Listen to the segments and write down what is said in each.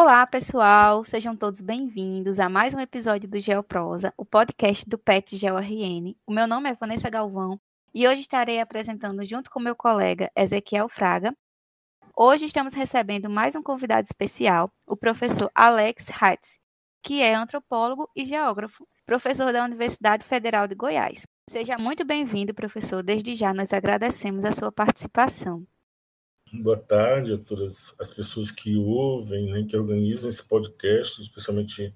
Olá, pessoal! Sejam todos bem-vindos a mais um episódio do Geoprosa, o podcast do PET GeoRN. O meu nome é Vanessa Galvão e hoje estarei apresentando junto com meu colega Ezequiel Fraga. Hoje estamos recebendo mais um convidado especial, o professor Alex Hatz, que é antropólogo e geógrafo, professor da Universidade Federal de Goiás. Seja muito bem-vindo, professor. Desde já nós agradecemos a sua participação. Boa tarde a todas as pessoas que ouvem, né, que organizam esse podcast, especialmente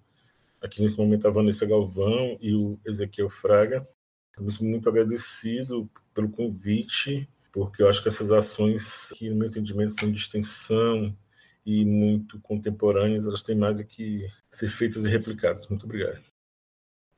aqui nesse momento a Vanessa Galvão e o Ezequiel Fraga. Estamos muito agradecido pelo convite, porque eu acho que essas ações, que no meu entendimento são de extensão e muito contemporâneas, elas têm mais que ser feitas e replicadas. Muito obrigado.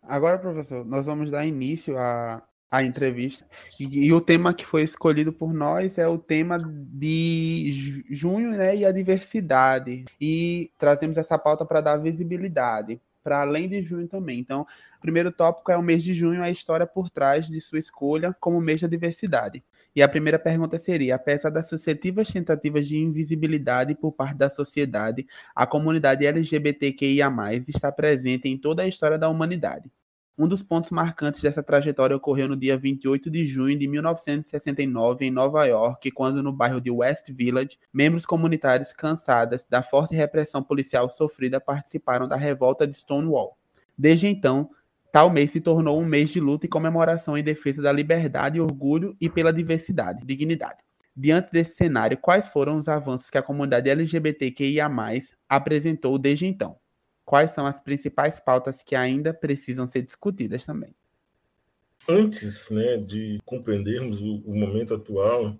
Agora, professor, nós vamos dar início à, à entrevista. E, e, o tema que foi escolhido por nós é o tema de junho né, e a diversidade. E trazemos essa pauta para dar visibilidade, para além de junho também. Então, o primeiro tópico é o mês de junho, a história por trás de sua escolha como mês da diversidade. E a primeira pergunta seria: apesar das sucessivas tentativas de invisibilidade por parte da sociedade, a comunidade LGBTQIA, está presente em toda a história da humanidade. Um dos pontos marcantes dessa trajetória ocorreu no dia 28 de junho de 1969 em Nova York, quando no bairro de West Village, membros comunitários cansadas da forte repressão policial sofrida participaram da revolta de Stonewall. Desde então, Tal mês se tornou um mês de luta e comemoração em defesa da liberdade, orgulho e pela diversidade, dignidade. Diante desse cenário, quais foram os avanços que a comunidade LGBTQIA+, apresentou desde então? Quais são as principais pautas que ainda precisam ser discutidas também? Antes né, de compreendermos o, o momento atual,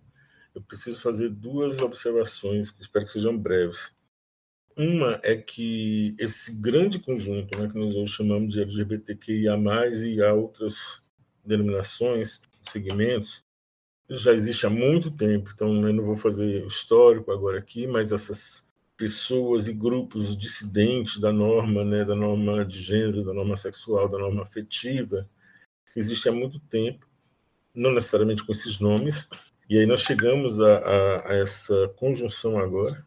eu preciso fazer duas observações que espero que sejam breves. Uma é que esse grande conjunto, né, que nós hoje chamamos de LGBTQIA+, e há outras denominações, segmentos, já existe há muito tempo, então eu não vou fazer histórico agora aqui, mas essas pessoas e grupos dissidentes da norma, né, da norma de gênero, da norma sexual, da norma afetiva, existem há muito tempo, não necessariamente com esses nomes, e aí nós chegamos a, a, a essa conjunção agora,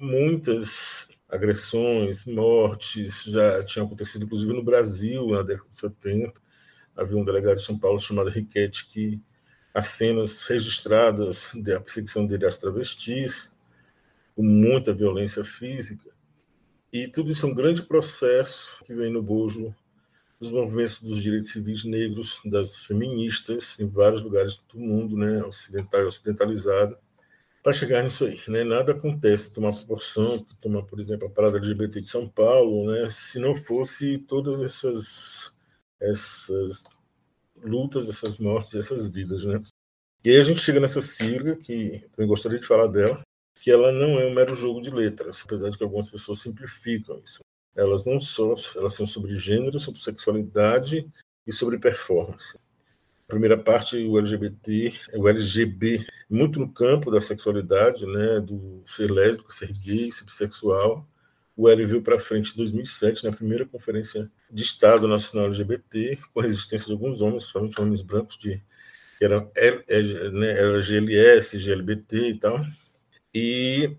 muitas agressões, mortes já tinham acontecido, inclusive no Brasil, na década de 70. Havia um delegado de São Paulo chamado Riquete que as cenas registradas da perseguição dele às travestis, com muita violência física. E tudo isso é um grande processo que vem no bojo dos movimentos dos direitos civis negros, das feministas, em vários lugares do mundo, né, ocidental e ocidentalizado, para chegar nisso aí. Né? Nada acontece, tomar proporção, tomar, por exemplo, a parada LGBT de São Paulo, né? se não fosse todas essas, essas lutas, essas mortes, essas vidas. Né? E aí a gente chega nessa sigla, que também gostaria de falar dela, que ela não é um mero jogo de letras, apesar de que algumas pessoas simplificam isso. Elas não só, elas são sobre gênero, sobre sexualidade e sobre performance primeira parte, o LGBT, o LGB, muito no campo da sexualidade, né, do ser lésbico, ser gay, ser bissexual. O L veio para frente em 2007, na primeira conferência de Estado Nacional LGBT, com a resistência de alguns homens, principalmente homens brancos, de, que eram L, né, GLS, GLBT e tal, e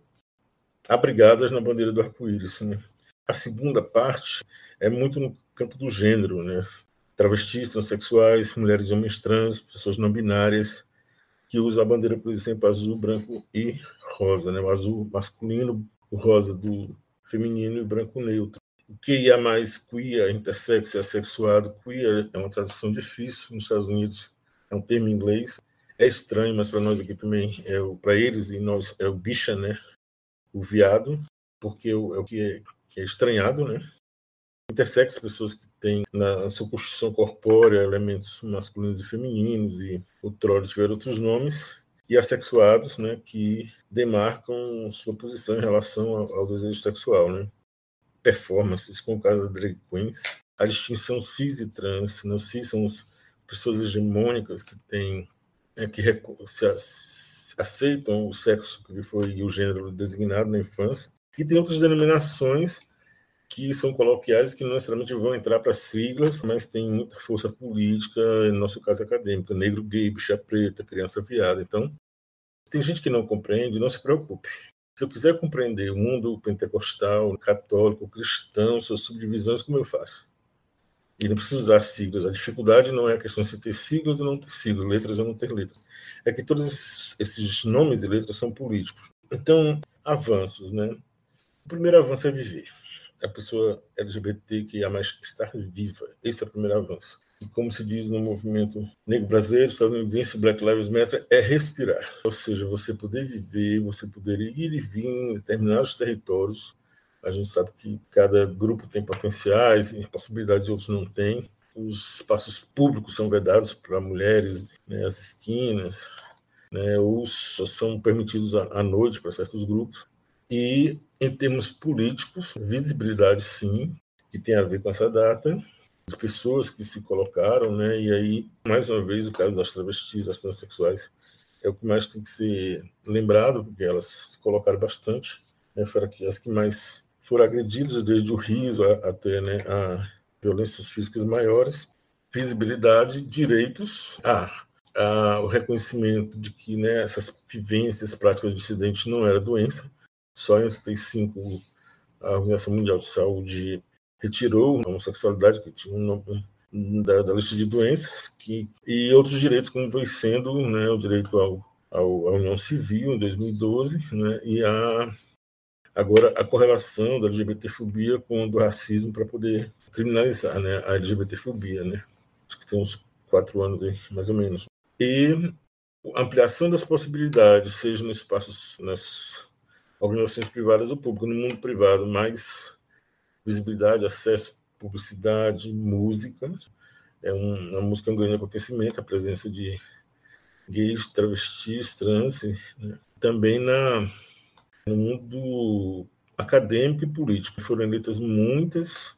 abrigadas na bandeira do arco-íris. Né. A segunda parte é muito no campo do gênero, né? travestis, transexuais, mulheres e homens trans, pessoas não binárias, que usam a bandeira, por exemplo, azul, branco e rosa, né? o azul masculino, o rosa do feminino e o branco neutro. O que é mais queer, intersex, assexuado, queer é uma tradução difícil nos Estados Unidos, é um termo em inglês, é estranho, mas para nós aqui também, é para eles e nós é o bicha, né? O viado, porque é o que é, que é estranhado, né? intersex, pessoas que têm na sua construção corpórea elementos masculinos e femininos, e outrora tiveram outros nomes, e assexuados, né, que demarcam sua posição em relação ao, ao desejo sexual. Né? Performances, como o caso da drag queens, a distinção cis e trans, não cis são as pessoas hegemônicas que têm é, que se, aceitam o sexo que foi o gênero designado na infância, e tem outras denominações que são coloquiais que não necessariamente vão entrar para siglas, mas têm muita força política, no nosso caso acadêmico, negro gay, bicha preta, criança viada. Então, tem gente que não compreende, não se preocupe. Se eu quiser compreender o mundo pentecostal, católico, cristão, suas subdivisões, como eu faço? E não preciso usar siglas. A dificuldade não é a questão de ter siglas ou não ter siglas, letras ou não ter letras. É que todos esses nomes e letras são políticos. Então, avanços, né? O primeiro avanço é viver. A pessoa LGBT que é mais estar viva. Esse é o primeiro avanço. E como se diz no movimento negro brasileiro, estadunidense, Black Lives Matter, é respirar. Ou seja, você poder viver, você poder ir e vir em determinados territórios a gente sabe que cada grupo tem potenciais e possibilidades outros não têm. Os espaços públicos são vedados para mulheres, né, as esquinas, né, ou só são permitidos à noite para certos grupos. E, em termos políticos, visibilidade, sim, que tem a ver com essa data, de pessoas que se colocaram, né, e aí, mais uma vez, o caso das travestis, das transexuais, é o que mais tem que ser lembrado, porque elas se colocaram bastante, né, foram as que mais foram agredidos desde o riso até né, a violências físicas maiores, visibilidade, direitos, a, a, o reconhecimento de que né, essas vivências, práticas dissidentes não era doença. Só em 85 a Organização Mundial de Saúde retirou a homossexualidade, que tinha um nome da, da, lista de doenças, que, e outros direitos, como foi sendo né, o direito ao, ao, à união civil, em 2012, né, e a Agora, a correlação da LGBTfobia com o do racismo para poder criminalizar né, a LGBTfobia, né? Acho que tem uns quatro anos aí, mais ou menos. E ampliação das possibilidades, seja nos espaços, nas organizações privadas ou públicas, no mundo privado, mais visibilidade, acesso, publicidade, música. É um, a música é um grande acontecimento, a presença de gays, travestis, trans, né? também na no mundo acadêmico e político. Foram eleitas muitas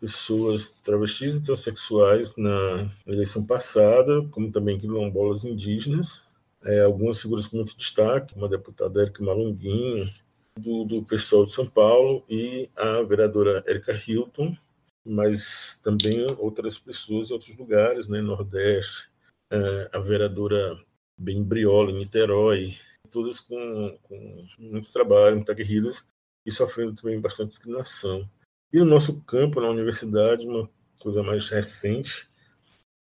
pessoas travestis e transexuais na eleição passada, como também quilombolas indígenas. É, algumas figuras com muito destaque, uma deputada Érica Malunguinho, do, do pessoal de São Paulo, e a vereadora Érica Hilton, mas também outras pessoas em outros lugares, né, Nordeste, é, a vereadora Ben Briola, em Niterói, todas com, com muito trabalho, muitas guerrilhas e sofrendo também bastante discriminação. E no nosso campo, na universidade, uma coisa mais recente,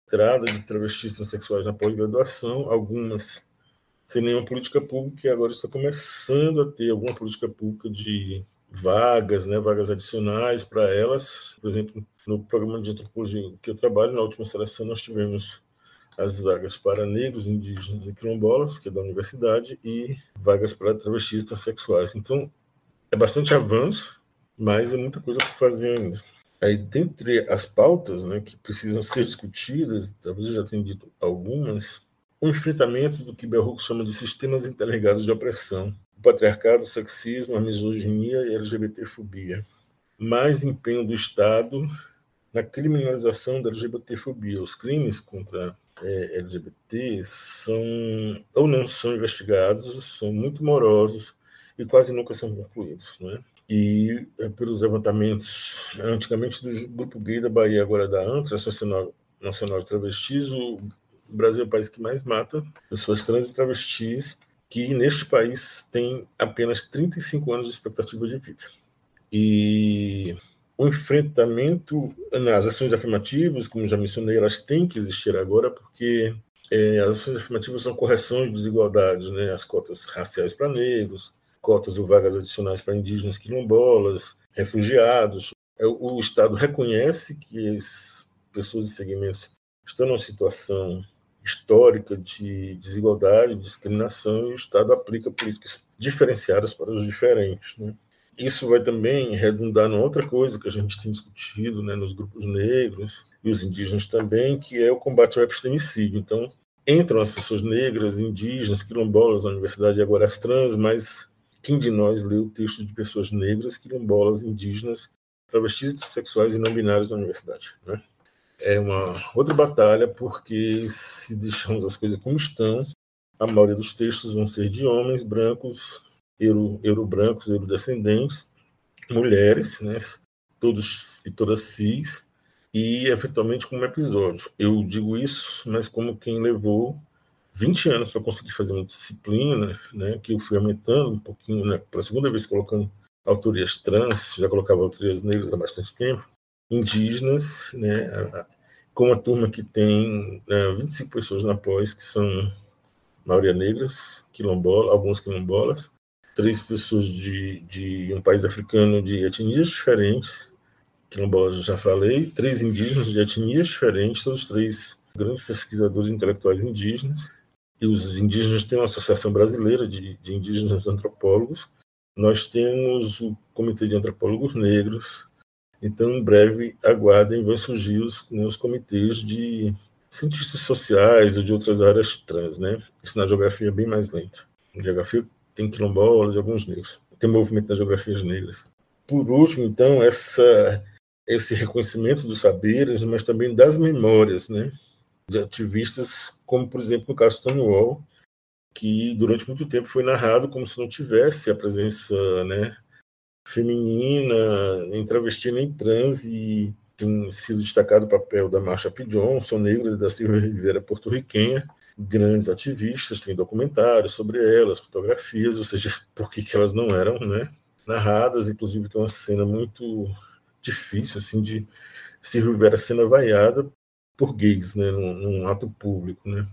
entrada de travestis transexuais na pós-graduação, algumas sem nenhuma política pública, e agora está começando a ter alguma política pública de vagas, né, vagas adicionais para elas. Por exemplo, no programa de antropologia que eu trabalho, na última seleção, nós tivemos as vagas para negros, indígenas e quilombolas, que é da universidade, e vagas para travestis e transexuais. Então, é bastante avanço, mas é muita coisa por fazer ainda. Aí, dentre as pautas né, que precisam ser discutidas, talvez eu já tenha dito algumas, o enfrentamento do que Bell chama de sistemas interligados de opressão, o patriarcado, o sexismo, a misoginia e a LGBTfobia. Mais empenho do Estado na criminalização da LGBTfobia. Os crimes contra é, LGBT são ou não são investigados, são muito morosos e quase nunca são concluídos, né? E é, pelos levantamentos, antigamente do Grupo Gay da Bahia, agora da ANTRA, Associação Nacional de Travestis, o Brasil é o país que mais mata pessoas trans e travestis, que neste país tem apenas 35 anos de expectativa de vida. E o enfrentamento nas ações afirmativas, como já mencionei, elas têm que existir agora, porque é, as ações afirmativas são correções de desigualdades, né? as cotas raciais para negros, cotas ou vagas adicionais para indígenas quilombolas, refugiados. É, o Estado reconhece que essas pessoas e segmentos estão numa situação histórica de desigualdade, discriminação, e o Estado aplica políticas diferenciadas para os diferentes. Né? Isso vai também redundar em outra coisa que a gente tem discutido né, nos grupos negros e os indígenas também, que é o combate ao epistemicídio. Então, entram as pessoas negras, indígenas, quilombolas na universidade e agora as trans, mas quem de nós leu textos de pessoas negras, quilombolas, indígenas, travestis sexuais e não binários na universidade? Né? É uma outra batalha, porque se deixarmos as coisas como estão, a maioria dos textos vão ser de homens brancos, euro, euro-brancos, euro-descendentes, mulheres, né, todos e todas cis, e eventualmente como episódio. Eu digo isso, mas como quem levou 20 anos para conseguir fazer uma disciplina, né, que eu fui aumentando um pouquinho, né, pela segunda vez colocando autorias trans, já colocava autorias negras há bastante tempo, indígenas, né, com uma turma que tem né, 25 pessoas na pós, que são maioria negras, quilombola, alguns quilombolas, três pessoas de, de um país africano de etnias diferentes, quilombolas já falei, três indígenas de etnias diferentes, todos três grandes pesquisadores intelectuais indígenas, e os indígenas têm uma associação brasileira de, de indígenas antropólogos. Nós temos o Comitê de Antropólogos Negros. Então, em breve, aguardem, vão surgir os, né, os comitês de cientistas sociais ou de outras áreas trans, né? Isso na geografia é bem mais lento. Geografia tem quilombolas e alguns negros. Tem movimento nas geografias negras. Por último, então, essa, esse reconhecimento dos saberes, mas também das memórias, né? de ativistas, como por exemplo no caso Stonewall, que durante muito tempo foi narrado como se não tivesse a presença né, feminina, em travesti nem trans, e tem sido destacado o papel da Marsha P. Johnson, negra da Silvia Rivera, porto-riquenha, grandes ativistas, tem documentários sobre elas, fotografias, ou seja, por que, que elas não eram né, narradas, inclusive tem uma cena muito difícil, assim, de Silvia Rivera sendo vaiada por gays, né, num, num, ato público, né?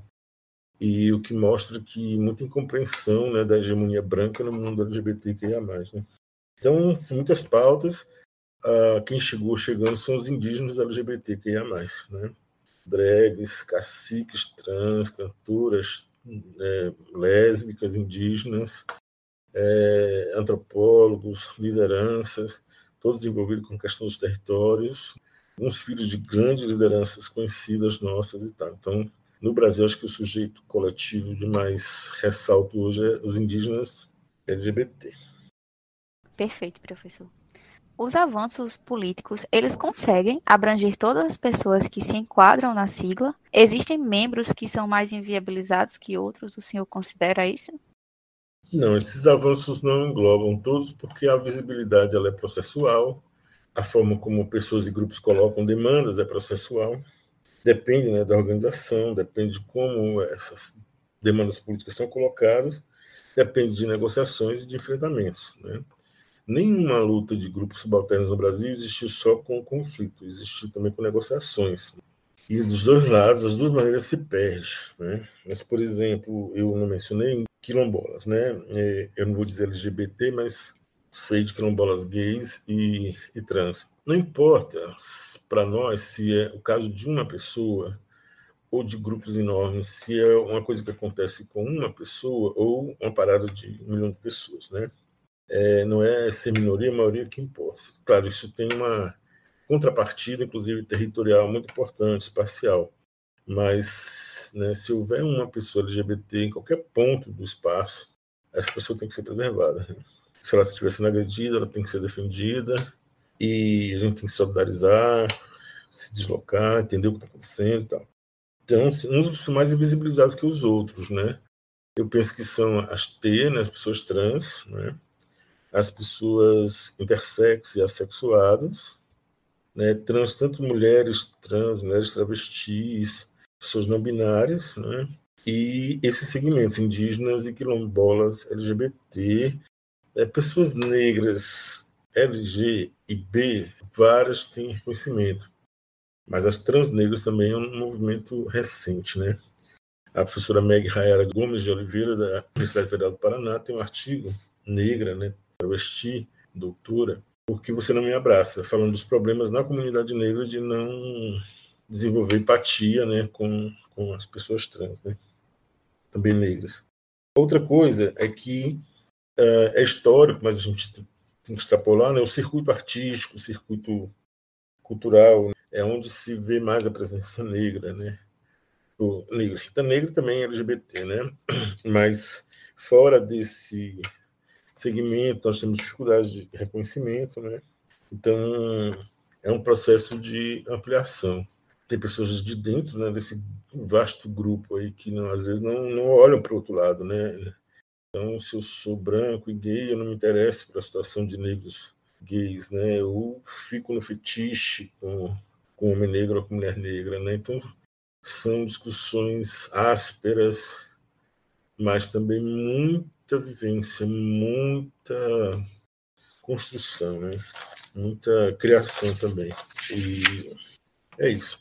E o que mostra que muita incompreensão, né, da hegemonia branca no mundo LGBTQIA+, né? Então, muitas pautas, uh, quem chegou chegando são os indígenas LGBTQIA+, né? Drags, caciques, trans, cantoras, né, lésbicas, indígenas, é, antropólogos, lideranças, todos envolvidos com a questão dos territórios, uns filhos de grandes lideranças conhecidas nossas e tal. Então, no Brasil, acho que o sujeito coletivo de mais ressalto hoje é os indígenas LGBT. Perfeito, professor. Os avanços políticos, eles conseguem abranger todas as pessoas que se enquadram na sigla? Existem membros que são mais inviabilizados que outros? O senhor considera isso? Não, esses avanços não englobam todos, porque a visibilidade ela é processual, a forma como pessoas e grupos colocam demandas é processual, depende né, da organização, depende de como essas demandas políticas são colocadas, depende de negociações e de enfrentamentos. Né? Nenhuma luta de grupos subalternos no Brasil existiu só com conflito, existiu também com negociações. E dos dois lados, as duas maneiras se perde. Né? Mas, por exemplo, eu não mencionei quilombolas, né? É, eu não vou dizer LGBT, mas sei de quilombolas gays e, e trans. Não importa para nós se é o caso de uma pessoa ou de grupos enormes, se é uma coisa que acontece com uma pessoa ou uma parada de um milhão de pessoas, né? É, não é ser minoria, maioria que importa. Claro, isso tem uma contrapartida, inclusive territorial, muito importante, espacial. Mas né, se houver uma pessoa LGBT em qualquer ponto do espaço, essa pessoa tem que ser preservada. Se ela estiver sendo agredida, ela tem que ser defendida e a gente tem que solidarizar, se deslocar, entender o que está acontecendo e tal. Então, uns são mais invisibilizados que os outros, né? Eu penso que são as T, né, as pessoas trans, né? As pessoas intersex e assexuadas, né? trans, tanto mulheres trans, mulheres travestis, pessoas não binárias, né? e esses segmentos indígenas e quilombolas LGBT é, pessoas negras LG e B, várias têm reconhecimento, mas as trans negras também é um movimento recente, né? A professora Meg Rayara Gomes de Oliveira, da Universidade Federal do Paraná, tem um artigo, Negra, né, travesti, doutora, porque você não me abraça, falando dos problemas na comunidade negra de não desenvolver empatia né, com, com as pessoas trans, né, também negras. Outra coisa é que é, é histórico, mas a gente tem que extrapolar, né? o circuito artístico, o circuito cultural, né? é onde se vê mais a presença negra, né? O Rita Negra também é LGBT, né? Mas fora desse segmento, nós temos dificuldades de reconhecimento, né? Então, é um processo de ampliação. Tem pessoas de dentro né, desse vasto grupo aí que não, às vezes não, não olham para o outro lado, né? Então, se eu sou branco e gay, eu não me interesso pela situação de negros gays, né? Eu fico no fetiche com, com homem negro ou com mulher negra, né? Então, são discussões ásperas, mas também muita vivência, muita construção, né? muita criação também. E é isso.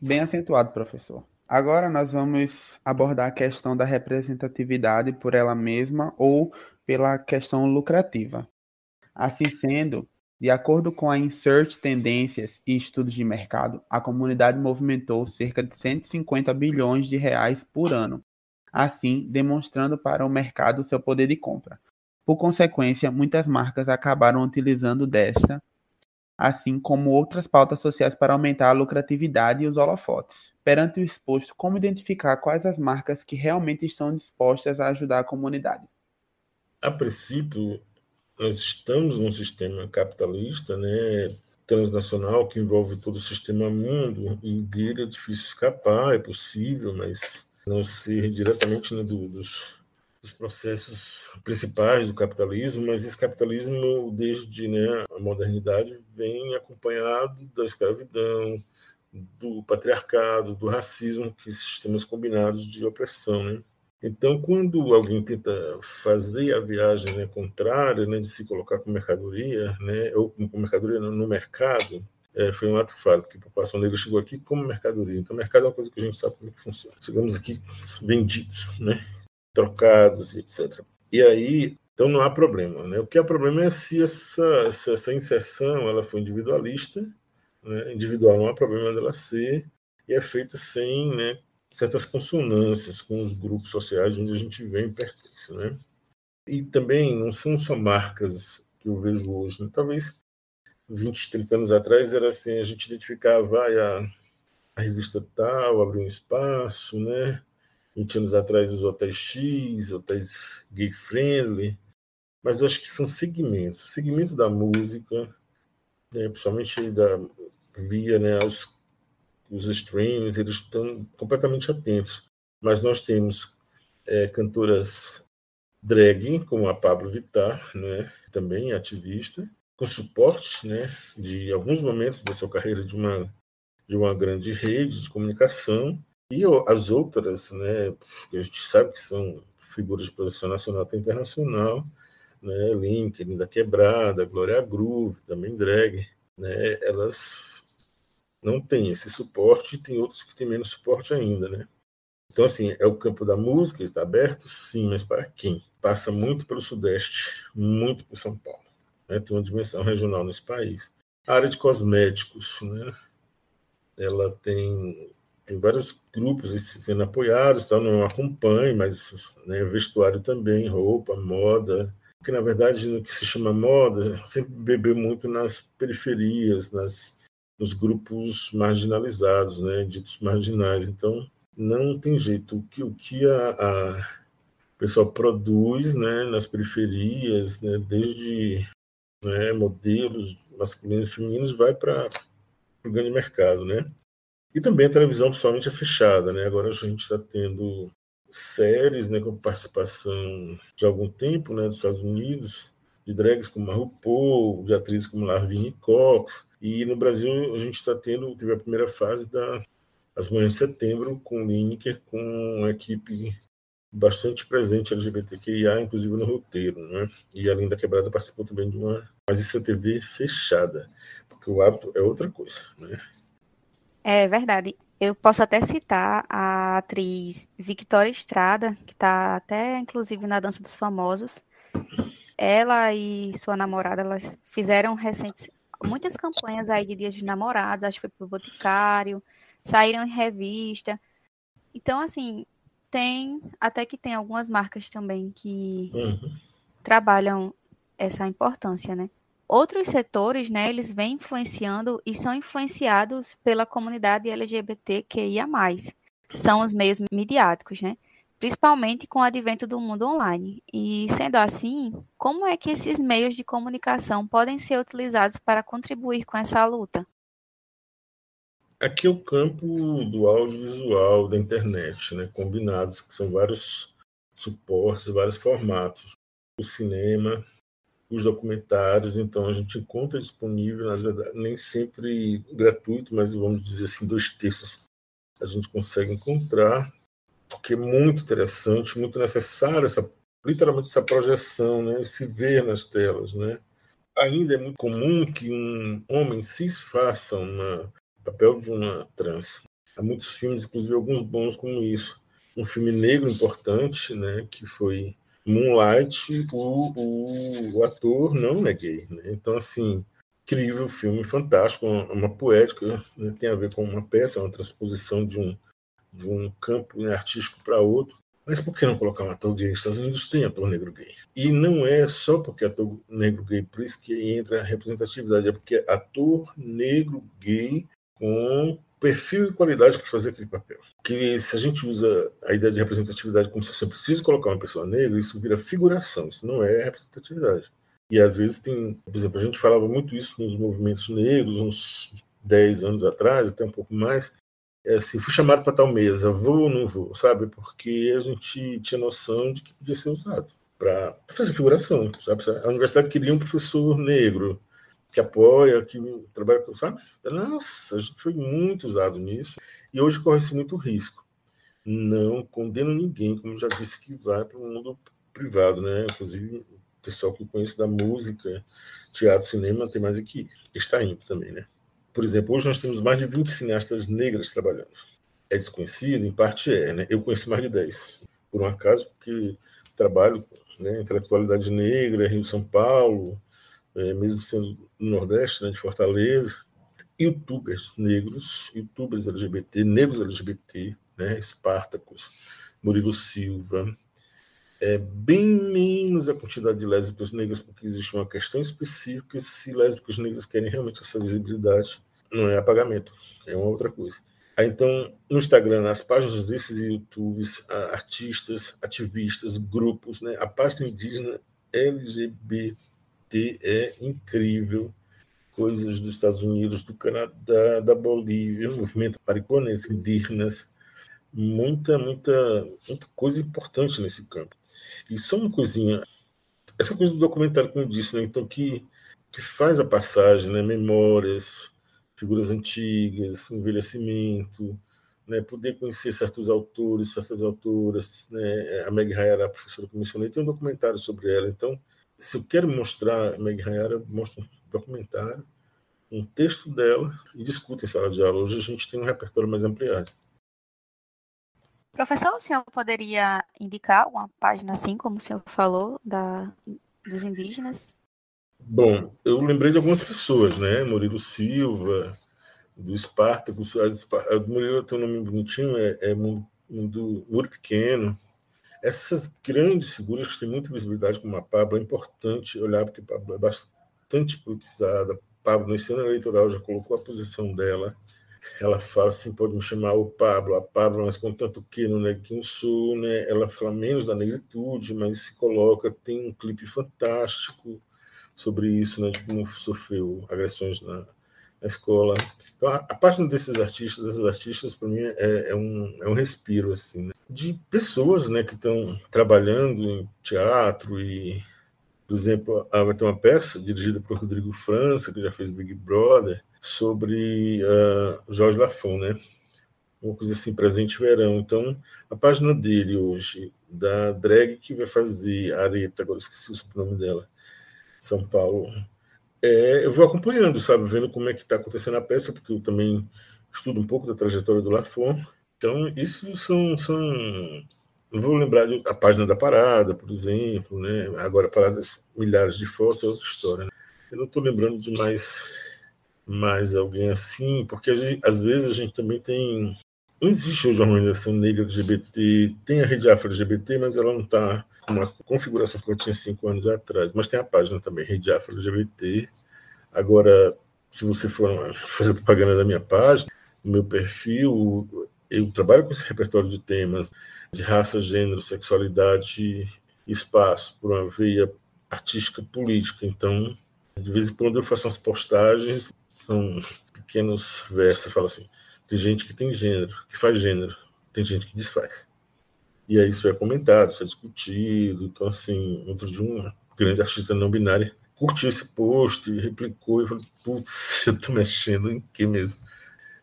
Bem acentuado, professor. Agora nós vamos abordar a questão da representatividade por ela mesma ou pela questão lucrativa. Assim sendo, de acordo com a Insert Tendências e Estudos de Mercado, a comunidade movimentou cerca de 150 bilhões de reais por ano, assim demonstrando para o mercado seu poder de compra. Por consequência, muitas marcas acabaram utilizando desta, assim como outras pautas sociais para aumentar a lucratividade e os holofotes. Perante o exposto, como identificar quais as marcas que realmente estão dispostas a ajudar a comunidade? A princípio, nós estamos num sistema capitalista, né, transnacional, que envolve todo o sistema mundo, e dele é difícil escapar, é possível, mas não ser diretamente né, do, dos, dos, processos principais do capitalismo, mas esse capitalismo, desde né, a modernidade, vem acompanhado da escravidão, do patriarcado, do racismo, que sistemas combinados de opressão, né? Então, quando alguém tenta fazer a viagem né, contrária, né, de se colocar com mercadoria, né, ou com mercadoria no mercado, é, foi um ato falho, porque a população negra chegou aqui como mercadoria. Então, o mercado é uma coisa que a gente sabe como é que funciona. Chegamos aqui vendidos, né, trocados, etc. E aí, então não há problema. Né? O que há problema é se essa, essa inserção ela for individualista, né? individual não há problema dela ser, e é feita sem né, certas consonâncias com os grupos sociais onde a gente vem e pertence, né? E também não são só marcas que eu vejo hoje, né? talvez 20, 30 anos atrás era assim, a gente identificava a, a revista tal, abriu um espaço, né? 20 anos atrás os hotéis X, hotéis gay friendly, mas eu acho que são segmentos, o segmento da música, né, principalmente da via né, aos os streams, eles estão completamente atentos. Mas nós temos é, cantoras drag, como a Pablo Vittar, né, também ativista, com suporte né, de alguns momentos da sua carreira de uma, de uma grande rede de comunicação, e as outras, né, que a gente sabe que são figuras de produção nacional até internacional, né, Link, Linda Quebrada, Glória Groove, também drag, né, elas não tem esse suporte, e tem outros que têm menos suporte ainda, né? Então, assim, é o campo da música, está aberto? Sim, mas para quem? Passa muito pelo Sudeste, muito por São Paulo. Né? Tem uma dimensão regional nesse país. A área de cosméticos, né? Ela tem, tem vários grupos sendo apoiados, tá? não acompanha, mas né, vestuário também, roupa, moda, que na verdade no que se chama moda sempre bebeu muito nas periferias, nas nos grupos marginalizados, né, ditos marginais. Então, não tem jeito. O que, o que a, a pessoal produz né, nas periferias, né, desde né, modelos masculinos e femininos, vai para o grande mercado. Né? E também a televisão, principalmente, é fechada. Né? Agora a gente está tendo séries né, com participação de algum tempo né, dos Estados Unidos, de drags como a RuPaul, de atrizes como Lavigne Cox, e no Brasil a gente está tendo, teve a primeira fase da As Manhãs de Setembro com o Lineker, com uma equipe bastante presente LGBTQIA, inclusive no roteiro, né? E a Linda Quebrada participou também de uma, mas isso é TV fechada, porque o hábito é outra coisa, né? É verdade. Eu posso até citar a atriz Victoria Estrada, que está até inclusive na Dança dos Famosos. Ela e sua namorada, elas fizeram recentes muitas campanhas aí de dias de namorados, acho que foi pro Boticário, saíram em revista. Então, assim, tem, até que tem algumas marcas também que uhum. trabalham essa importância, né? Outros setores, né, eles vêm influenciando e são influenciados pela comunidade LGBTQIA+. São os meios midiáticos, né? principalmente com o advento do mundo online. E, sendo assim, como é que esses meios de comunicação podem ser utilizados para contribuir com essa luta? Aqui é o campo do audiovisual, da internet, né, combinados, que são vários suportes, vários formatos. O cinema, os documentários, então a gente encontra disponível, na verdade, nem sempre gratuito, mas vamos dizer assim, dois terços a gente consegue encontrar porque é muito interessante, muito necessário essa literalmente essa projeção, né, se ver nas telas, né? Ainda é muito comum que um homem cis faça um papel de uma trans. Há muitos filmes, inclusive alguns bons como isso. Um filme negro importante, né, que foi Moonlight, o, o, o ator não é gay. Né? Então, assim, incrível filme, fantástico, uma, uma poética, né? tem a ver com uma peça, uma transposição de um, de um campo né, artístico para outro. Mas por que não colocar um ator gay? Os Estados Unidos têm ator negro gay. E não é só porque ator negro gay, por isso que entra a representatividade, é porque ator negro gay com perfil e qualidade para fazer aquele papel. Que se a gente usa a ideia de representatividade como se você precisa colocar uma pessoa negra, isso vira figuração, isso não é representatividade. E às vezes tem, por exemplo, a gente falava muito isso nos movimentos negros, uns 10 anos atrás, até um pouco mais, é assim, fui chamado para tal mesa, vou ou não vou, sabe? Porque a gente tinha noção de que podia ser usado para fazer figuração, sabe? A universidade queria um professor negro, que apoia, que trabalha com, sabe? Nossa, a gente foi muito usado nisso e hoje corre-se muito risco. Não condeno ninguém, como já disse, que vai para o mundo privado, né? Inclusive, o pessoal que eu conheço da música, teatro, cinema, tem mais aqui, está indo também, né? Por exemplo, hoje nós temos mais de 20 cineastas negras trabalhando. É desconhecido? Em parte é, né? Eu conheço mais de 10, por um acaso, porque trabalho né, intelectualidade negra, Rio São Paulo, é, mesmo sendo no Nordeste, né, de Fortaleza, youtubers negros, youtubers LGBT, negros LGBT, né, Murilo Silva, é bem menos a quantidade de lésbicas negras, porque existe uma questão específica se lésbicas negras querem realmente essa visibilidade, não é apagamento, é uma outra coisa. Então, no Instagram, nas páginas desses YouTubes, artistas, ativistas, grupos, né, a página indígena LGBT é incrível. Coisas dos Estados Unidos, do Canadá, da Bolívia, movimento maricones, indígenas, muita, muita, muita coisa importante nesse campo. E só uma coisinha, essa coisa do documentário, como disse, né, então, que, que faz a passagem, né, memórias, figuras antigas, envelhecimento, né, poder conhecer certos autores, certas autoras. Né, a Meg Hayara, a professora que mencionei, tem um documentário sobre ela. Então, se eu quero mostrar Meg Hayara, mostro um documentário, um texto dela e discuto em sala de aula. Hoje a gente tem um repertório mais ampliado. Professor, o senhor poderia indicar uma página assim, como o senhor falou, da, dos indígenas? Bom, eu lembrei de algumas pessoas, né? Murilo Silva, do. A do Murilo tem um nome bonitinho, é, é Mundo, Muro Pequeno essas grandes figuras que têm muita visibilidade, como a Pablo, é importante olhar, porque a Pablo é bastante politizada. Pablo, nesse ano eleitoral, já colocou a posição dela. Ela fala assim: pode me chamar o Pablo, a Pablo, mas contanto que no Neguinho Sul, né? Ela fala menos da negritude, mas se coloca. Tem um clipe fantástico sobre isso, né? De como sofreu agressões na, na escola. Então, a, a página desses artistas, desses artistas, para mim, é, é, um, é um respiro, assim, né? de pessoas né, que estão trabalhando em teatro e, por exemplo, vai ter uma peça dirigida por Rodrigo França, que já fez Big Brother, sobre uh, Jorge Lafon, né? Uma coisa assim, presente verão. Então, a página dele hoje, da drag que vai fazer Areta, agora esqueci o nome dela, São Paulo, é, eu vou acompanhando, sabe, vendo como é que está acontecendo a peça, porque eu também estudo um pouco da trajetória do Lafon, então, isso são. são vou lembrar a página da parada, por exemplo, né? Agora, paradas, milhares de fotos é outra história. Né? Eu não estou lembrando de mais, mais alguém assim, porque gente, às vezes a gente também tem. Não existe hoje uma organização negra LGBT, tem a rede afro LGBT, mas ela não está uma configuração que eu tinha cinco anos atrás. Mas tem a página também, Rede Afro LGBT. Agora, se você for fazer propaganda da minha página, no meu perfil, eu trabalho com esse repertório de temas de raça, gênero, sexualidade espaço por uma veia artística política. Então, de vez em quando eu faço umas postagens, são pequenos versos, falo assim, tem gente que tem gênero, que faz gênero, tem gente que desfaz. E aí isso é comentado, isso é discutido. Então, assim, outro de um grande artista não binário curtiu esse post, replicou e falou, putz, eu tô mexendo em que mesmo?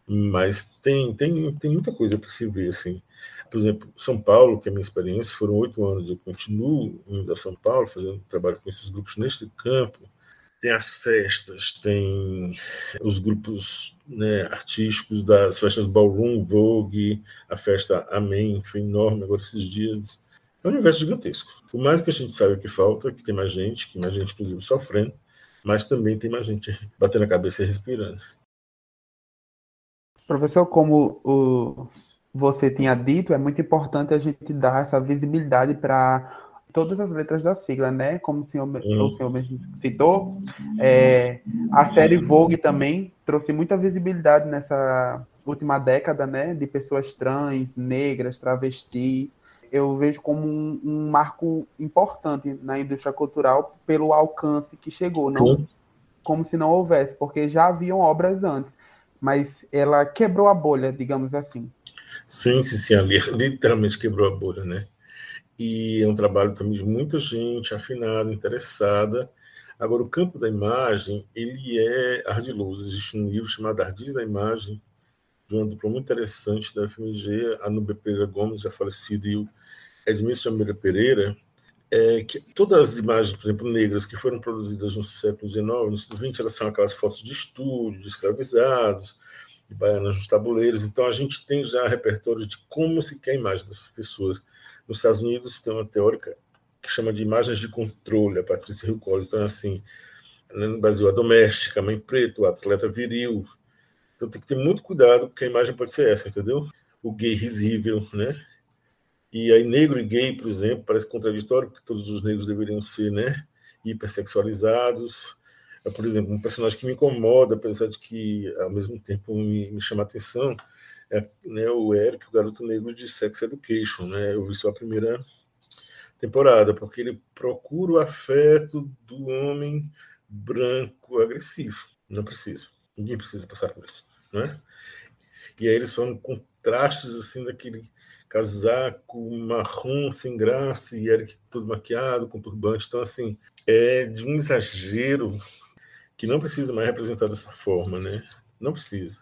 Mas tem, tem, tem muita coisa para se ver, assim. Por exemplo, São Paulo, que é a minha experiência, foram oito anos, eu continuo indo a São Paulo, fazendo trabalho com esses grupos neste campo. Tem as festas, tem os grupos né, artísticos das festas Ballroom, Vogue, a festa Amém, foi enorme agora esses dias. É um universo gigantesco. Por mais que a gente saiba que falta, que tem mais gente, que mais gente, inclusive, sofrendo, mas também tem mais gente batendo a cabeça e respirando. Professor, como o, você tinha dito, é muito importante a gente dar essa visibilidade para todas as letras da sigla, né? Como o senhor, uhum. o senhor mesmo citou, é, a série Vogue também trouxe muita visibilidade nessa última década, né? De pessoas trans, negras, travestis. Eu vejo como um, um marco importante na indústria cultural pelo alcance que chegou, não Sim. como se não houvesse, porque já haviam obras antes, mas ela quebrou a bolha, digamos assim. Sim, sim, literalmente quebrou a bolha, né? E é um trabalho também de muita gente afinada, interessada. Agora, o campo da imagem, ele é ardiloso. Existe um livro chamado Ardiz da Imagem, de uma dupla muito interessante da FMG, a Nubia Pereira Gomes, já falecida, e o Edmilson Almeida Pereira, é que todas as imagens, por exemplo, negras que foram produzidas no século XIX, no século XX, elas são aquelas fotos de estúdio, de escravizados, de baianas nos tabuleiros. Então, a gente tem já repertório de como se quer a imagem dessas pessoas. Nos Estados Unidos tem uma teórica que chama de imagens de controle, a Patrícia Hill Collins. Então, assim, né, no Brasil, a doméstica, a mãe preta, o atleta viril. Então, tem que ter muito cuidado, porque a imagem pode ser essa, entendeu? O gay risível, né? E aí, negro e gay, por exemplo, parece contraditório, porque todos os negros deveriam ser, né? Hipersexualizados. É, por exemplo, um personagem que me incomoda, apesar de que, ao mesmo tempo, me, me chama atenção, é né, o Eric, o garoto negro de Sex Education, né? Eu vi só a primeira temporada, porque ele procura o afeto do homem branco agressivo. Não precisa. Ninguém precisa passar por isso, né? E aí eles falam contrastes assim daquele casaco marrom sem graça e Eric todo maquiado com turbante. Então assim, é de um exagero que não precisa mais representar dessa forma, né? Não precisa.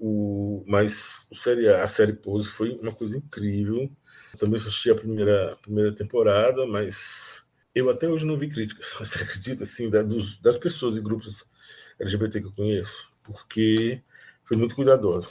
O, mas o série, a série Pose foi uma coisa incrível. Também assisti a primeira, primeira temporada, mas eu até hoje não vi críticas. Você acredita, assim, da, dos, das pessoas e grupos LGBT que eu conheço? Porque foi muito cuidadosa.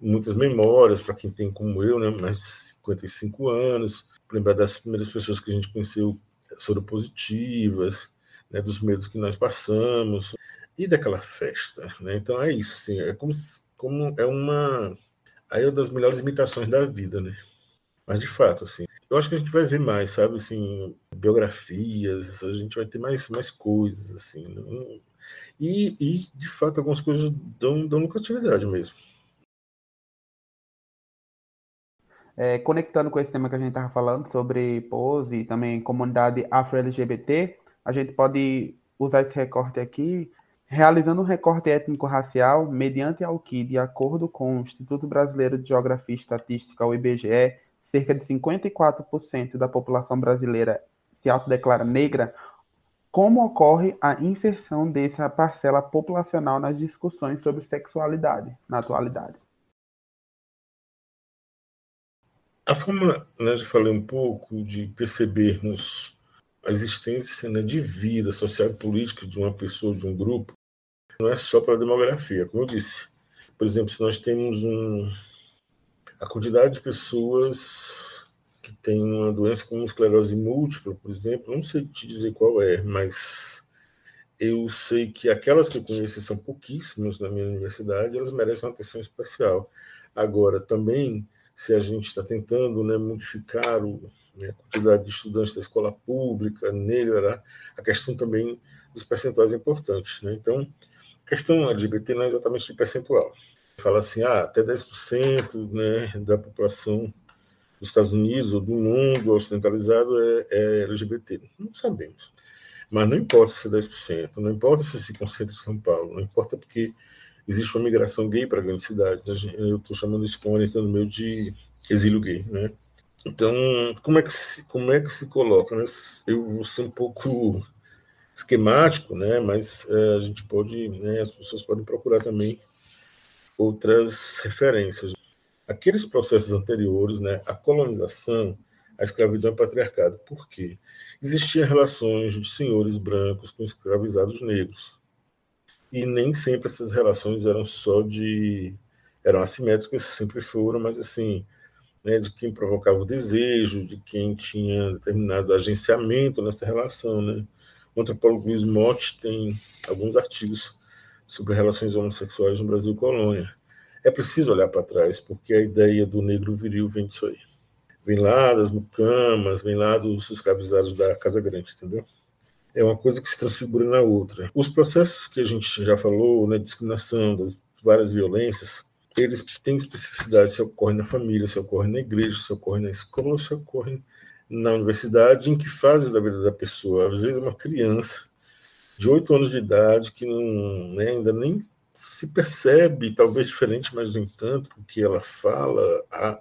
Muitas memórias para quem tem como eu, né, mais 55 anos, lembrar das primeiras pessoas que a gente conheceu soropositivas, né, dos medos que nós passamos e daquela festa, né? Então é isso, assim, é como, como é uma aí é uma das melhores imitações da vida, né? Mas de fato, assim, eu acho que a gente vai ver mais, sabe, assim, biografias, a gente vai ter mais mais coisas, assim, né? e, e de fato algumas coisas dão, dão lucratividade mesmo. É, conectando com esse tema que a gente estava falando sobre pose e também comunidade afro-LGBT, a gente pode usar esse recorte aqui realizando um recorte étnico-racial mediante ao que, de acordo com o Instituto Brasileiro de Geografia e Estatística, o IBGE, cerca de 54% da população brasileira se autodeclara negra, como ocorre a inserção dessa parcela populacional nas discussões sobre sexualidade na atualidade? A forma, né, já falei um pouco, de percebermos a existência né, de vida social e política de uma pessoa, de um grupo, não é só para a demografia. Como eu disse, por exemplo, se nós temos um, a quantidade de pessoas que têm uma doença como esclerose múltipla, por exemplo, não sei te dizer qual é, mas eu sei que aquelas que eu conheço são pouquíssimas na minha universidade, elas merecem uma atenção especial. Agora, também, se a gente está tentando né, modificar o, né, a quantidade de estudantes da escola pública, negra, a questão também dos percentuais é importante. Né? Então, a questão LGBT não é exatamente de percentual. Fala assim, ah, até 10% né, da população dos Estados Unidos ou do mundo ocidentalizado é, é LGBT. Não sabemos. Mas não importa se é 10%, não importa se se concentra em São Paulo, não importa porque existe uma migração gay para grandes cidades. Né? Eu estou chamando isso com orientando meu de exílio gay. Né? Então, como é que se, como é que se coloca? Né? Eu vou ser um pouco esquemático, né? Mas é, a gente pode, né, as pessoas podem procurar também outras referências. Aqueles processos anteriores, né, a colonização, a escravidão e patriarcado. Por quê? Existiam relações de senhores brancos com escravizados negros. E nem sempre essas relações eram só de. eram assimétricas, sempre foram, mas assim, né, de quem provocava o desejo, de quem tinha determinado agenciamento nessa relação. Né? O antropólogo Luiz Motti tem alguns artigos sobre relações homossexuais no Brasil colônia. É preciso olhar para trás, porque a ideia do negro viril vem disso aí. Vem lá das mucamas, vem lá dos escravizados da Casa Grande, entendeu? É uma coisa que se transfigura na outra. Os processos que a gente já falou, né, discriminação, das várias violências, eles têm especificidade se ocorre na família, se ocorre na igreja, se ocorre na escola, se ocorre na universidade, em que fase da vida da pessoa. Às vezes uma criança de oito anos de idade que não, né, ainda nem se percebe, talvez diferente, mas no entanto, o que ela fala,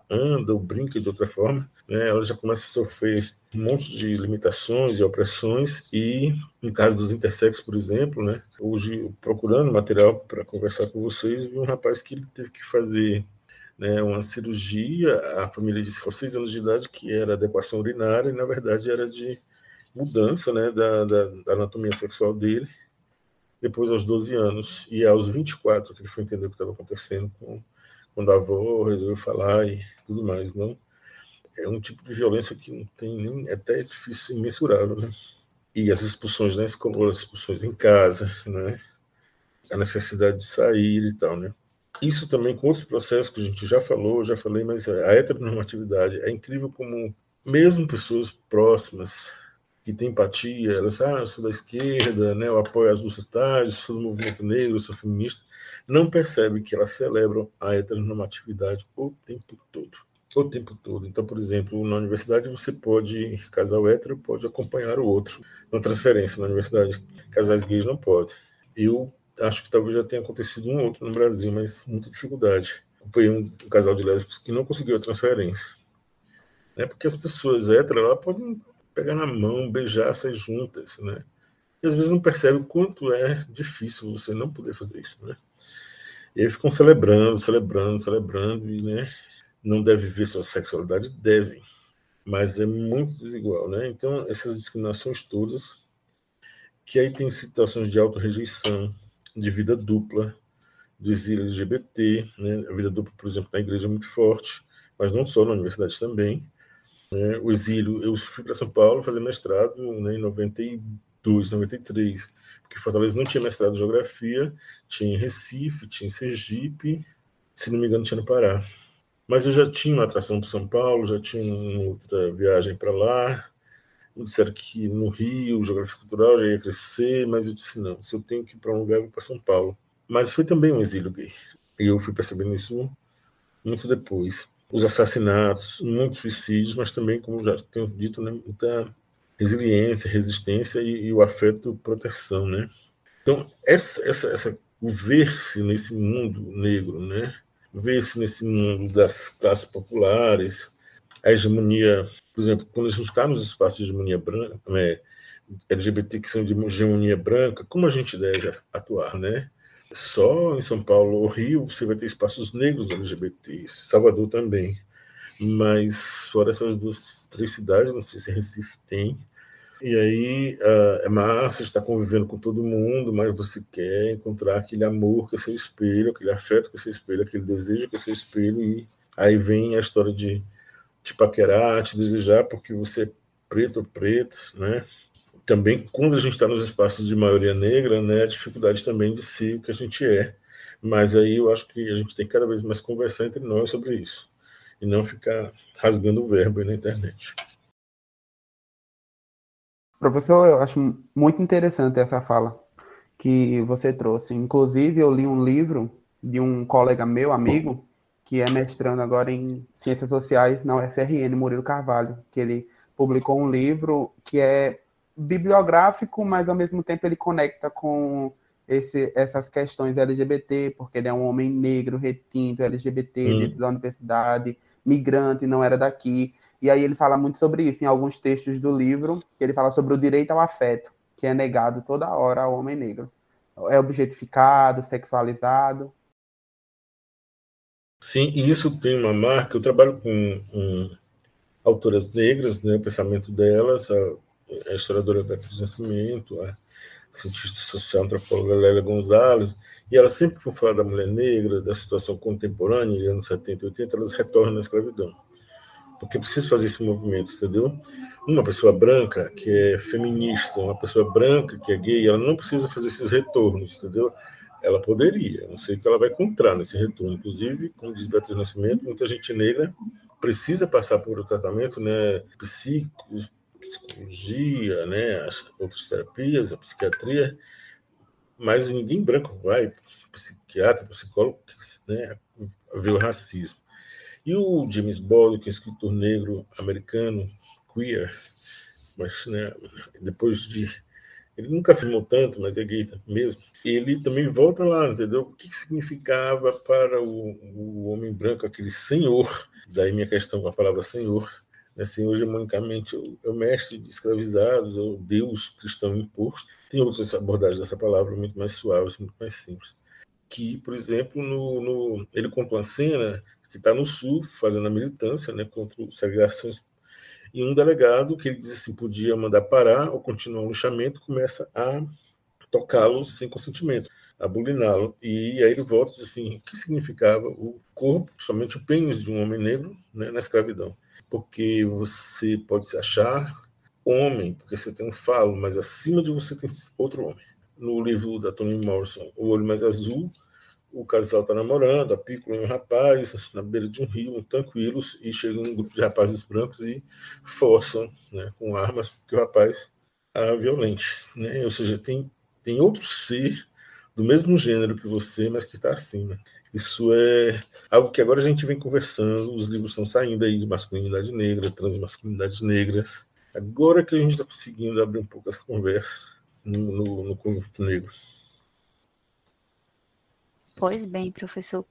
anda ou brinca de outra forma, né, ela já começa a sofrer um monte de limitações e opressões e, no caso dos intersexos, por exemplo, né, hoje procurando material para conversar com vocês, vi um rapaz que teve que fazer né, uma cirurgia, a família disse aos seis anos de idade que era adequação urinária e, na verdade, era de mudança né, da, da, da anatomia sexual dele, depois aos 12 anos, e aos 24 que ele foi entender o que estava acontecendo com, quando a avó resolveu falar e tudo mais. Não, é um tipo de violência que não tem nem, é até difícil, imensurável, né? E as expulsões na escola, as expulsões em casa, né? A necessidade de sair e tal, né? Isso também com outros processos que a gente já falou, já falei, mas a heteronormatividade é incrível como mesmo pessoas próximas que tem empatia, elas, ah, eu sou da esquerda, né, eu apoio as lutas, sou do movimento negro, sou feminista, não percebe que elas celebram a heteronormatividade o tempo todo. O tempo todo. Então, por exemplo, na universidade você pode, casal hétero pode acompanhar o outro. Na transferência na universidade, casais gays não podem. Eu acho que talvez já tenha acontecido um outro no Brasil, mas muita dificuldade. Acompanhei um, casal de lésbicos que não conseguiu a transferência. Né? Porque as pessoas héteras elas podem pegar na mão, beijar, sair juntas, né? E às vezes não percebe o quanto é difícil você não poder fazer isso, né? E aí ficam celebrando, celebrando, celebrando, e né, não deve ver sua sexualidade? Devem, mas é muito desigual, né? Então, essas discriminações todas, que aí tem situações de autorrejeição, de vida dupla, exílio LGBT, né? A vida dupla, por exemplo, na igreja é muito forte, mas não só na universidade também, né, o exílio. Eu fui para São Paulo fazer mestrado né, em 92, 93, porque Fortaleza não tinha mestrado em geografia, tinha em Recife, tinha em Sergipe, se não me engano, tinha no Pará. Mas eu já tinha uma atração para São Paulo, já tinha outra viagem para lá. Me disseram que no Rio, geografia cultural já ia crescer, mas eu disse: não, se eu tenho que ir para um lugar, eu vou para São Paulo. Mas foi também um exílio gay. E eu fui percebendo isso muito depois os assassinatos, muitos suicídios, mas também, como já tenho dito, né, muita resiliência, resistência e, e o afeto proteção, né? Então, essa, essa, essa, o ver-se nesse mundo negro, né? Ver-se nesse mundo das classes populares, a hegemonia, por exemplo, quando a gente está nos espaços de hegemonia branca, né, LGBT que são de hegemonia branca, como a gente deve atuar, né? Só em São Paulo ou Rio você vai ter espaços negros LGBTs, Salvador também. Mas fora essas duas, três cidades, não sei se Recife tem. E aí uh, é massa estar convivendo com todo mundo, mas você quer encontrar aquele amor que é seu espelho, aquele afeto que é seu espelho, aquele desejo que é seu espelho. E aí vem a história de te paquerar, te desejar porque você é preto ou preto, né? também, quando a gente está nos espaços de maioria negra, né, a dificuldade também de ser o que a gente é. Mas aí eu acho que a gente tem cada vez mais conversar entre nós sobre isso. E não ficar rasgando o verbo aí na internet. Professor, eu acho muito interessante essa fala que você trouxe. Inclusive, eu li um livro de um colega meu, amigo, que é mestrando agora em Ciências Sociais na UFRN, Murilo Carvalho, que ele publicou um livro que é bibliográfico, mas ao mesmo tempo ele conecta com esse, essas questões LGBT, porque ele é um homem negro, retinto, LGBT, hum. dentro da universidade, migrante, não era daqui. E aí ele fala muito sobre isso em alguns textos do livro, ele fala sobre o direito ao afeto, que é negado toda hora ao homem negro. É objetificado, sexualizado. Sim, e isso tem uma marca. Eu trabalho com autoras negras, né, o pensamento delas, a, a historiadora Beatriz Nascimento, a cientista social antropóloga Lélia Gonzalez, e elas sempre que vão falar da mulher negra, da situação contemporânea, anos 70 e 80, elas retornam à escravidão. Porque é preciso fazer esse movimento, entendeu? Uma pessoa branca que é feminista, uma pessoa branca que é gay, ela não precisa fazer esses retornos, entendeu? Ela poderia, não sei o que ela vai encontrar nesse retorno. Inclusive, como diz Beatriz Nascimento, muita gente negra precisa passar por um tratamento, né, psico, psicologia, né, as outras terapias, a psiquiatria, mas ninguém branco vai, psiquiatra, psicólogo, né, ver o racismo. E o James Baldwin, que é escritor negro americano, queer, mas né, depois de ele nunca afirmou tanto, mas é gay mesmo. Ele também volta lá, entendeu? O que significava para o, o homem branco aquele senhor? Daí minha questão com a palavra senhor. Né? Senhor, hegemonicamente, é o mestre de escravizados, é o Deus cristão imposto. Tem outras abordagens dessa palavra muito mais suaves, muito mais simples. Que, por exemplo, no, no ele conta uma cena que está no Sul, fazendo a militância né, contra o segregação e um delegado que ele diz assim podia mandar parar ou continuar o lixamento começa a tocá-lo sem consentimento, a buliná-lo. E aí ele volta e diz assim, o que significava o corpo, somente o pênis de um homem negro né, na escravidão. Porque você pode se achar homem, porque você tem um falo, mas acima de você tem outro homem. No livro da Toni Morrison, O Olho Mais Azul, o casal está namorando, a Piccolo e um rapaz na beira de um rio, tranquilos, e chega um grupo de rapazes brancos e forçam né, com armas porque o rapaz é violente. Né? Ou seja, tem, tem outro ser do mesmo gênero que você, mas que está acima. Isso é algo que agora a gente vem conversando, os livros estão saindo aí de masculinidade negra, transmasculinidades negras. Agora que a gente está conseguindo abrir um pouco essa conversa no, no, no conjunto negro. Pois bem, professor.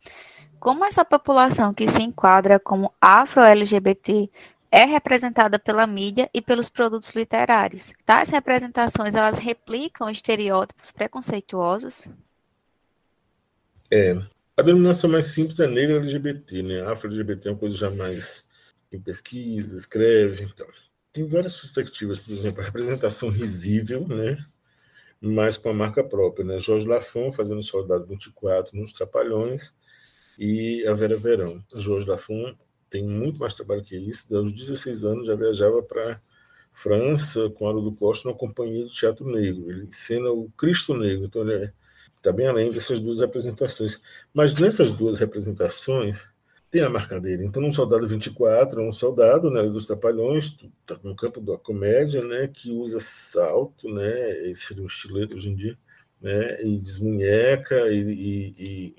Como essa população que se enquadra como afro-LGBT é representada pela mídia e pelos produtos literários? Tais representações, elas replicam estereótipos preconceituosos? É, a denominação mais simples é negra LGBT, né? Afro-LGBT é uma coisa já mais em pesquisa, escreve, então. Tem várias perspectivas, por exemplo, a representação risível, né? Mas com a marca própria. Né? Jorge Lafon fazendo Soldado 24 nos Trapalhões e a Vera Verão. Jorge Lafon tem muito mais trabalho que isso. Aos 16 anos já viajava para França com Haroldo Costa numa companhia de teatro negro. Ele ensina o Cristo Negro, então ele está bem além dessas duas representações. Mas nessas duas representações, tem a dele. Então, um soldado 24 é um soldado né, dos Trapalhões, tá no campo da comédia, né, que usa salto, né, seria um estileto hoje em dia, né, e desmunheca e, e,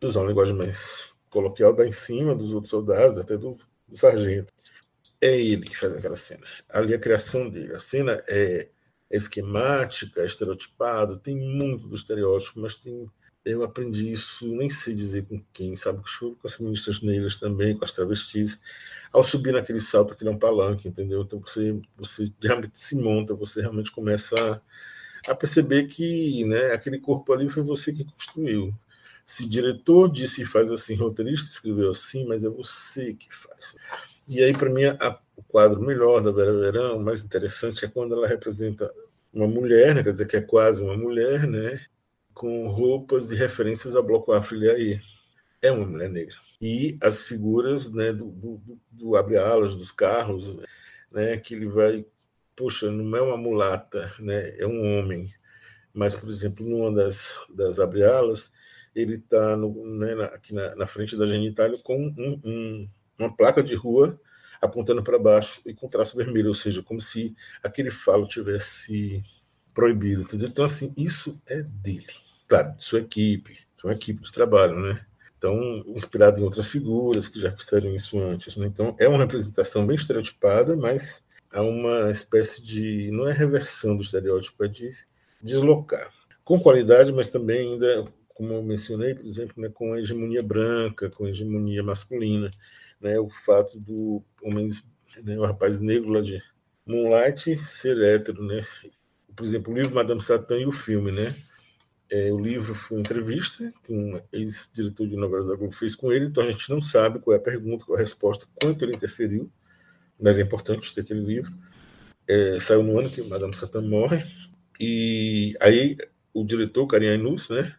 e usar linguagem mais coloquial, dá em cima dos outros soldados, até do, do sargento. É ele que faz aquela cena. Ali a criação dele. A cena é, é esquemática, é estereotipada, tem muito do estereótipo, mas tem eu aprendi isso, nem sei dizer com quem, sabe? Com as feministas negras também, com as travestis. Ao subir naquele salto, aquele é um palanque, entendeu? Então você, você realmente se monta, você realmente começa a, a perceber que né, aquele corpo ali foi você que construiu. Se diretor disse faz assim, roteirista escreveu assim, mas é você que faz. E aí, para mim, a, o quadro melhor da Vera Verão, mais interessante, é quando ela representa uma mulher, né, quer dizer que é quase uma mulher, né, com roupas e referências ao bloco afro aí. É uma mulher negra. E as figuras né, do, do, do abre-alas dos carros, né, que ele vai, poxa, não é uma mulata, né, é um homem. Mas, por exemplo, numa das, das abre-alas, ele está né, aqui na, na, frente da genitália com um, um, uma placa de rua apontando para baixo e com traço vermelho, ou seja, como se aquele falo tivesse proibido. Entendeu? Então, assim, isso é dele claro, de sua equipe, sua equipe de trabalho, né? Então, inspirado em outras figuras que já fizeram isso antes. Né? Então, é uma representação bem estereotipada, mas há uma espécie de. não é reversão do estereótipo, é de deslocar. Com qualidade, mas também ainda, como eu mencionei, por exemplo, né, com a hegemonia branca, com a hegemonia masculina. Né, o fato do homem, né, o rapaz negro lá de Moonlight ser hétero. Né? Por exemplo, o livro Madame Satã e o filme, né? É, o livro foi uma entrevista que um ex-diretor de novelas da Globo fez com ele, então a gente não sabe qual é a pergunta, qual é a resposta, quanto ele interferiu, mas é importante ter aquele livro. É, saiu no ano que Madame Satã morre, e aí o diretor, Karim Ainus, né,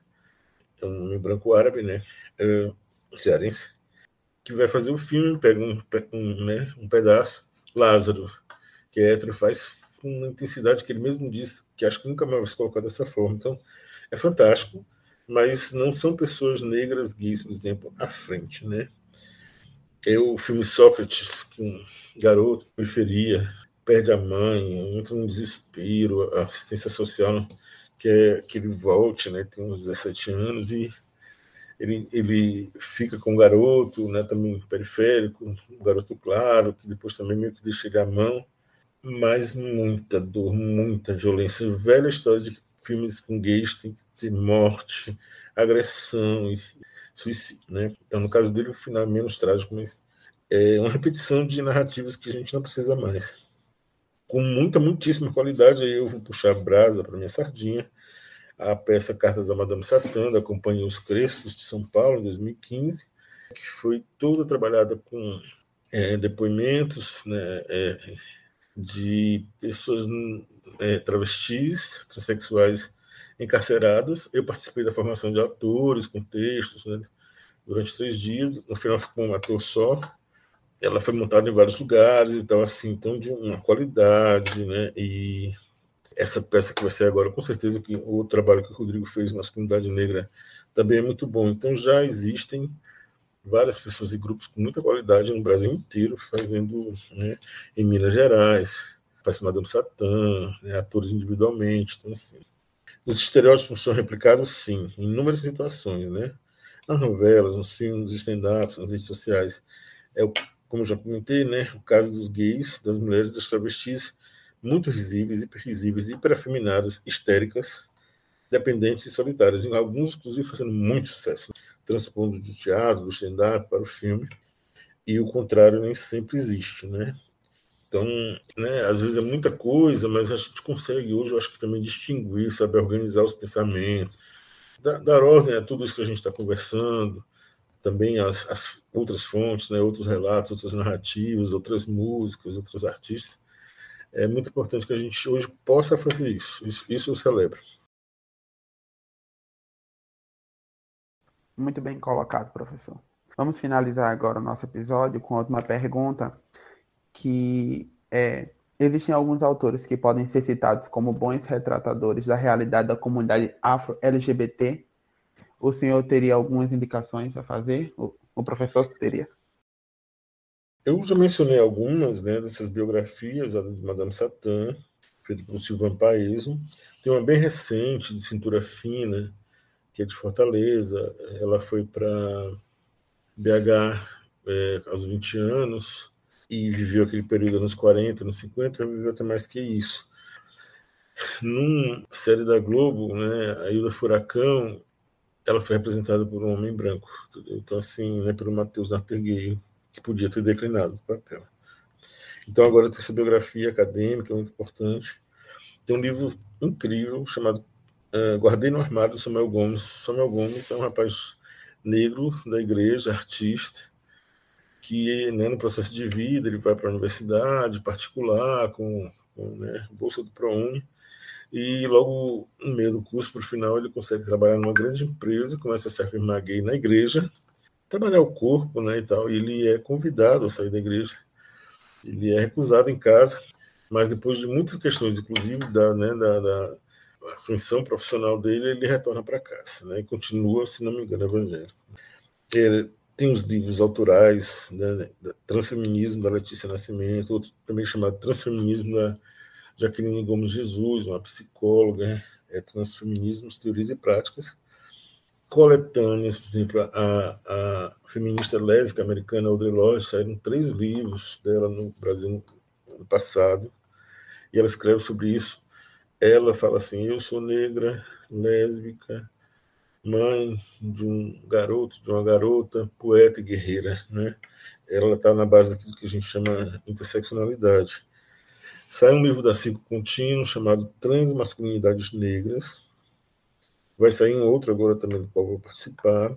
é um nome branco árabe, né, é, cearense, que vai fazer o filme, pega um, um, né, um pedaço, Lázaro, que é hétero, faz com uma intensidade que ele mesmo disse que acho que nunca mais vai se colocar dessa forma. Então, é fantástico, mas não são pessoas negras gays, por exemplo, à frente, né? É o filme Sócrates, que um garoto periferia perde a mãe, entra num desespero, a assistência social quer que ele volte, né? Tem uns 17 anos e ele, ele fica com um garoto, né, também periférico, um garoto claro, que depois também meio que deixa ele à mão, mas muita dor, muita violência. Velha história de filmes com gays tem que ter morte, agressão e suicídio, né? Então, no caso dele, o final é menos trágico, mas é uma repetição de narrativas que a gente não precisa mais. Com muita, muitíssima qualidade, aí eu vou puxar a brasa para minha sardinha, a peça Cartas da Madame Satã, da Companhia Os Crespos de São Paulo, em 2015, que foi toda trabalhada com é, depoimentos né, é, de pessoas é, travestis, transexuais encarceradas. Eu participei da formação de atores, com textos, né, durante três dias. No final ficou um ator só. Ela foi montada em vários lugares e tal, assim, então de uma qualidade, né? E essa peça que vai ser agora, com certeza que o trabalho que o Rodrigo fez na comunidade negra também é muito bom. Então já existem várias pessoas e grupos com muita qualidade no Brasil inteiro, fazendo né, em Minas Gerais, faz Madame Satã, né, atores individualmente, então assim. Os estereótipos são replicados, sim, em inúmeras situações, né? Nas novelas, nos filmes, nos stand-ups, nas redes sociais. É, como já comentei, né, o caso dos gays, das mulheres, das travestis, muito risíveis, hiperrisíveis, hiperafeminadas, histéricas, dependentes e solitárias, em alguns, inclusive, fazendo muito sucesso, transpondo do teatro, do stand-up para o filme, e o contrário nem sempre existe, né? Então, né, às vezes é muita coisa, mas a gente consegue hoje, eu acho que também distinguir, saber organizar os pensamentos, dar, dar ordem a tudo isso que a gente está conversando, também as, as, outras fontes, né, outros relatos, outras narrativas, outras músicas, outros artistas. É muito importante que a gente hoje possa fazer isso. Isso, isso eu celebro. Muito bem colocado, professor. Vamos finalizar agora o nosso episódio com outra pergunta, que é, existem alguns autores que podem ser citados como bons retratadores da realidade da comunidade afro-LGBT. O senhor teria algumas indicações a fazer? O, o professor teria? Eu já mencionei algumas né, dessas biografias, a de Madame Satã, feita por Silvan Paeso. Tem uma bem recente, de cintura fina, que é de Fortaleza. Ela foi para BH é, aos 20 anos e viveu aquele período nos 40, nos 50, viveu até mais que isso. Numa série da Globo, né, a Ilha Furacão, ela foi representada por um homem branco. Entendeu? Então, assim, né, pelo Matheus Nartergueio, que podia ter declinado o papel. Então, agora tem essa biografia acadêmica, muito importante. Tem um livro incrível chamado uh, Guardei no Armário, do Samuel Gomes. Samuel Gomes é um rapaz negro da igreja, artista, que né, no processo de vida ele vai para a universidade particular, com, com né, bolsa do ProUni, e logo no meio do curso, para o final, ele consegue trabalhar numa grande empresa, começa a se afirmar gay na igreja, trabalhar o corpo, né, e tal. E ele é convidado a sair da igreja. Ele é recusado em casa, mas depois de muitas questões, inclusive da, né, da, da ascensão profissional dele, ele retorna para casa, né, e continua, se não me engano, evangélico. Ele tem os livros autorais, né, Transfeminismo da Letícia Nascimento, outro também chamado Transfeminismo da Jaqueline Gomes Jesus, uma psicóloga, né, é Transfeminismos, Teorias e Práticas coletâneas, por exemplo, a, a feminista lésbica americana Audre Lorde, saíram três livros dela no Brasil no passado, e ela escreve sobre isso. Ela fala assim: Eu sou negra, lésbica, mãe de um garoto, de uma garota, poeta e guerreira. Né? Ela está na base daquilo que a gente chama interseccionalidade. Sai um livro da Cinco Contínuo chamado Transmasculinidades Negras, Vai sair um outro agora também do qual vou participar.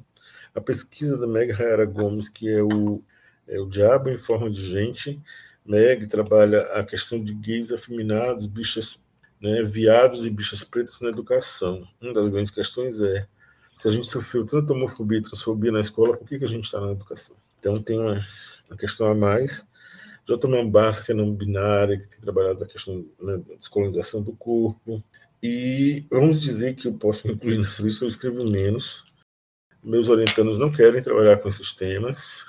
A pesquisa da Meg Rayara Gomes, que é o, é o Diabo em Forma de Gente. Meg trabalha a questão de gays afeminados, bichas, né, viados e bichas pretas na educação. Uma das grandes questões é se a gente sofreu tanta homofobia e transfobia na escola, por que, que a gente está na educação? Então tem uma, uma questão a mais. J. Mambassa, que é não binária, que tem trabalhado na questão né, da descolonização do corpo. E vamos dizer que eu posso incluir nessa lista, eu escrevo menos. Meus orientandos não querem trabalhar com esses temas.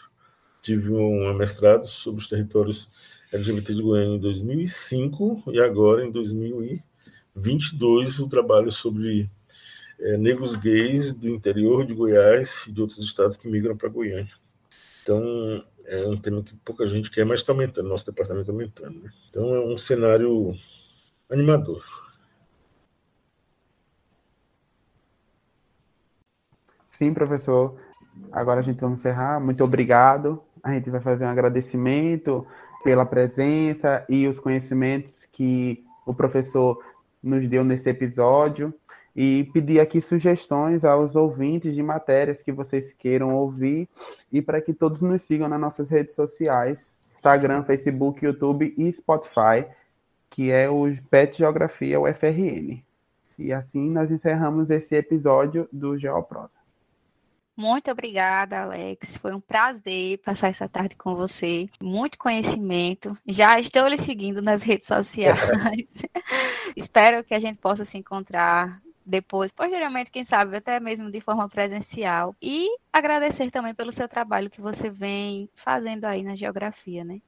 Tive um mestrado sobre os territórios LGBT de Goiânia em 2005 e agora, em 2022, o trabalho sobre é, negros gays do interior de Goiás e de outros estados que migram para Goiânia. Então, é um tema que pouca gente quer, mas está aumentando, nosso departamento está aumentando. Né? Então, é um cenário animador. Sim, professor. Agora a gente vai encerrar. Muito obrigado. A gente vai fazer um agradecimento pela presença e os conhecimentos que o professor nos deu nesse episódio e pedir aqui sugestões aos ouvintes de matérias que vocês queiram ouvir e para que todos nos sigam nas nossas redes sociais, Instagram, Facebook, YouTube e Spotify, que é o PET Geografia UFRN. E assim nós encerramos esse episódio do Geoprosa. Muito obrigada, Alex. Foi um prazer passar essa tarde com você. Muito conhecimento. Já estou lhe seguindo nas redes sociais. Espero que a gente possa se encontrar depois, posteriormente, quem sabe, até mesmo de forma presencial. E agradecer também pelo seu trabalho que você vem fazendo aí na geografia, né?